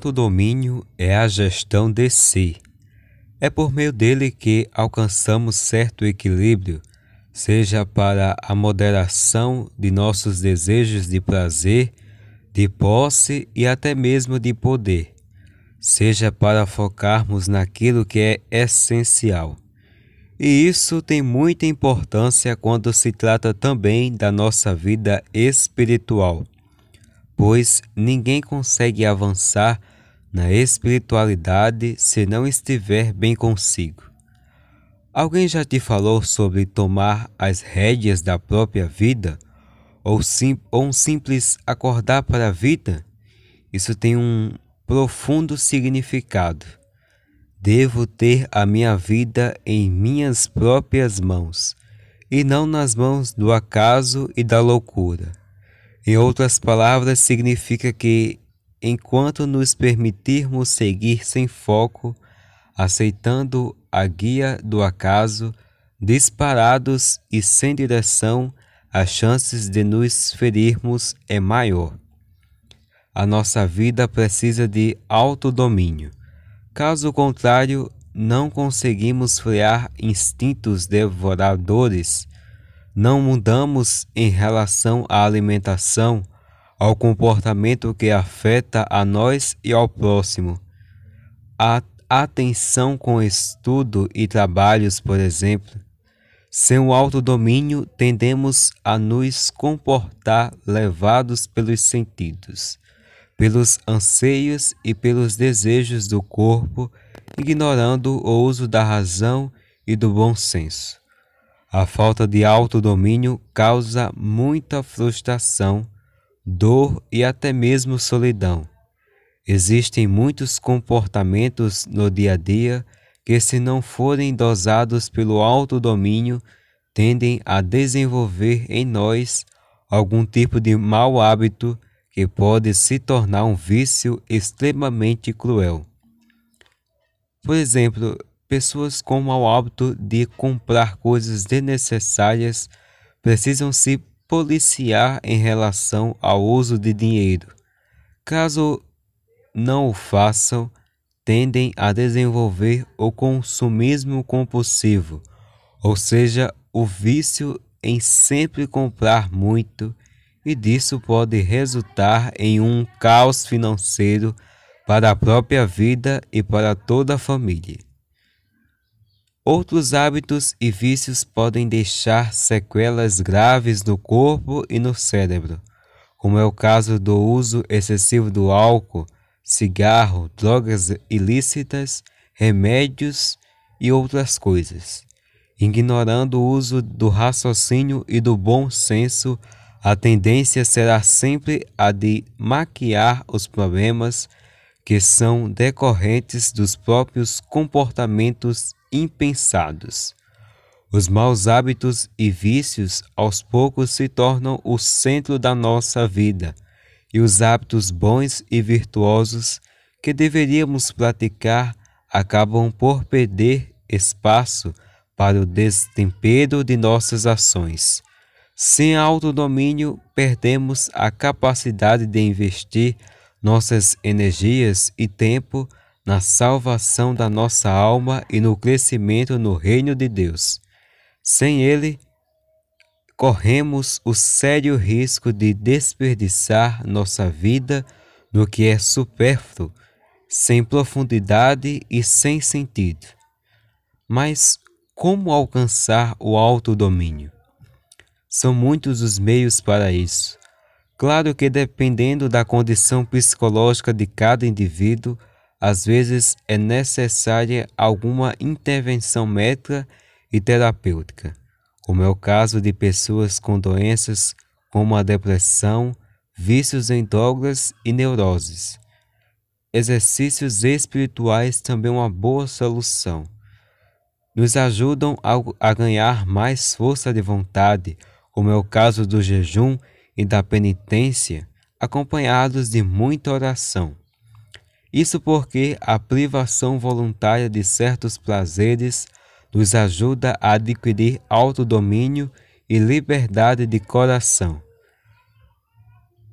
autodomínio é a gestão de si. É por meio dele que alcançamos certo equilíbrio, seja para a moderação de nossos desejos de prazer, de posse e até mesmo de poder, seja para focarmos naquilo que é essencial. E isso tem muita importância quando se trata também da nossa vida espiritual, pois ninguém consegue avançar na espiritualidade se não estiver bem consigo. Alguém já te falou sobre tomar as rédeas da própria vida? Ou, sim, ou um simples acordar para a vida? Isso tem um profundo significado Devo ter a minha vida em minhas próprias mãos, e não nas mãos do acaso e da loucura. Em outras palavras, significa que, enquanto nos permitirmos seguir sem foco, aceitando a guia do acaso, disparados e sem direção, as chances de nos ferirmos é maior. A nossa vida precisa de autodomínio Caso contrário, não conseguimos frear instintos devoradores, não mudamos em relação à alimentação, ao comportamento que afeta a nós e ao próximo. A atenção com estudo e trabalhos, por exemplo. Sem o autodomínio, tendemos a nos comportar levados pelos sentidos pelos anseios e pelos desejos do corpo, ignorando o uso da razão e do bom senso. A falta de autodomínio causa muita frustração, dor e até mesmo solidão. Existem muitos comportamentos no dia a dia que, se não forem dosados pelo autodomínio, tendem a desenvolver em nós algum tipo de mau hábito que pode se tornar um vício extremamente cruel. Por exemplo, pessoas com mau hábito de comprar coisas desnecessárias precisam se policiar em relação ao uso de dinheiro. Caso não o façam, tendem a desenvolver o consumismo compulsivo, ou seja, o vício em sempre comprar muito e disso pode resultar em um caos financeiro para a própria vida e para toda a família. Outros hábitos e vícios podem deixar sequelas graves no corpo e no cérebro, como é o caso do uso excessivo do álcool, cigarro, drogas ilícitas, remédios e outras coisas. Ignorando o uso do raciocínio e do bom senso a tendência será sempre a de maquiar os problemas que são decorrentes dos próprios comportamentos impensados. Os maus hábitos e vícios aos poucos se tornam o centro da nossa vida, e os hábitos bons e virtuosos que deveríamos praticar acabam por perder espaço para o destempero de nossas ações. Sem autodomínio, perdemos a capacidade de investir nossas energias e tempo na salvação da nossa alma e no crescimento no reino de Deus. Sem ele, corremos o sério risco de desperdiçar nossa vida no que é supérfluo, sem profundidade e sem sentido. Mas como alcançar o autodomínio? São muitos os meios para isso. Claro que, dependendo da condição psicológica de cada indivíduo, às vezes é necessária alguma intervenção médica e terapêutica, como é o caso de pessoas com doenças como a depressão, vícios em drogas e neuroses. Exercícios espirituais também uma boa solução. Nos ajudam a ganhar mais força de vontade, como é o caso do jejum e da penitência, acompanhados de muita oração. Isso porque a privação voluntária de certos prazeres nos ajuda a adquirir autodomínio e liberdade de coração.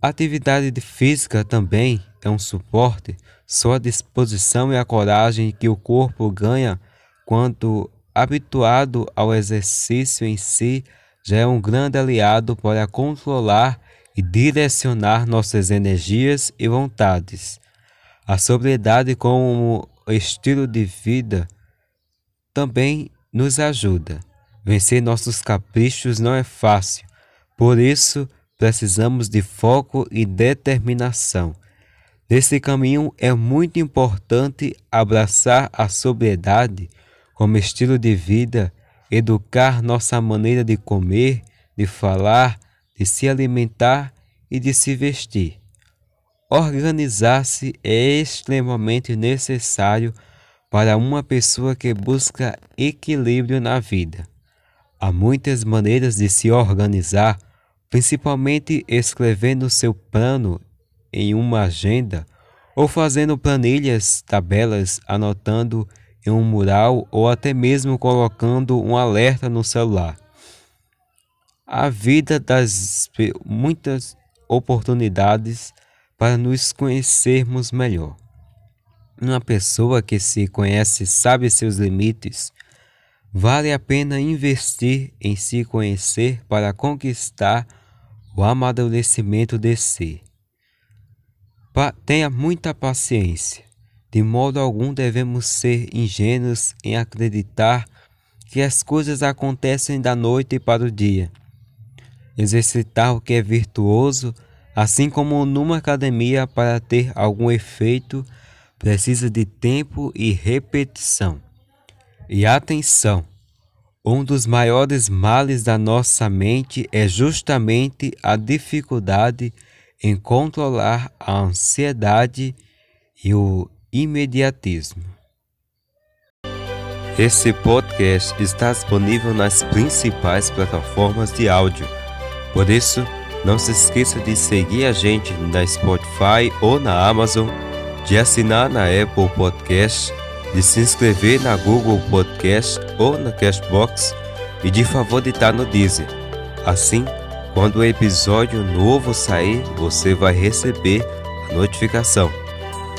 A atividade física também é um suporte, só a disposição e a coragem que o corpo ganha quando habituado ao exercício em si já é um grande aliado para controlar e direcionar nossas energias e vontades. A sobriedade como estilo de vida também nos ajuda. Vencer nossos caprichos não é fácil, por isso precisamos de foco e determinação. Nesse caminho é muito importante abraçar a sobriedade como estilo de vida, educar nossa maneira de comer, de falar, de se alimentar e de se vestir. Organizar-se é extremamente necessário para uma pessoa que busca equilíbrio na vida. Há muitas maneiras de se organizar, principalmente escrevendo seu plano em uma agenda ou fazendo planilhas, tabelas, anotando em um mural ou até mesmo colocando um alerta no celular. A vida das muitas oportunidades para nos conhecermos melhor. Uma pessoa que se conhece sabe seus limites. Vale a pena investir em se conhecer para conquistar o amadurecimento de si. Pa tenha muita paciência. De modo algum devemos ser ingênuos em acreditar que as coisas acontecem da noite para o dia. Exercitar o que é virtuoso, assim como numa academia, para ter algum efeito, precisa de tempo e repetição. E atenção! Um dos maiores males da nossa mente é justamente a dificuldade em controlar a ansiedade e o imediatismo. Esse podcast está disponível nas principais plataformas de áudio. Por isso, não se esqueça de seguir a gente na Spotify ou na Amazon, de assinar na Apple Podcast, de se inscrever na Google Podcast ou na Cashbox e de favoritar no Deezer. Assim, quando o episódio novo sair, você vai receber a notificação.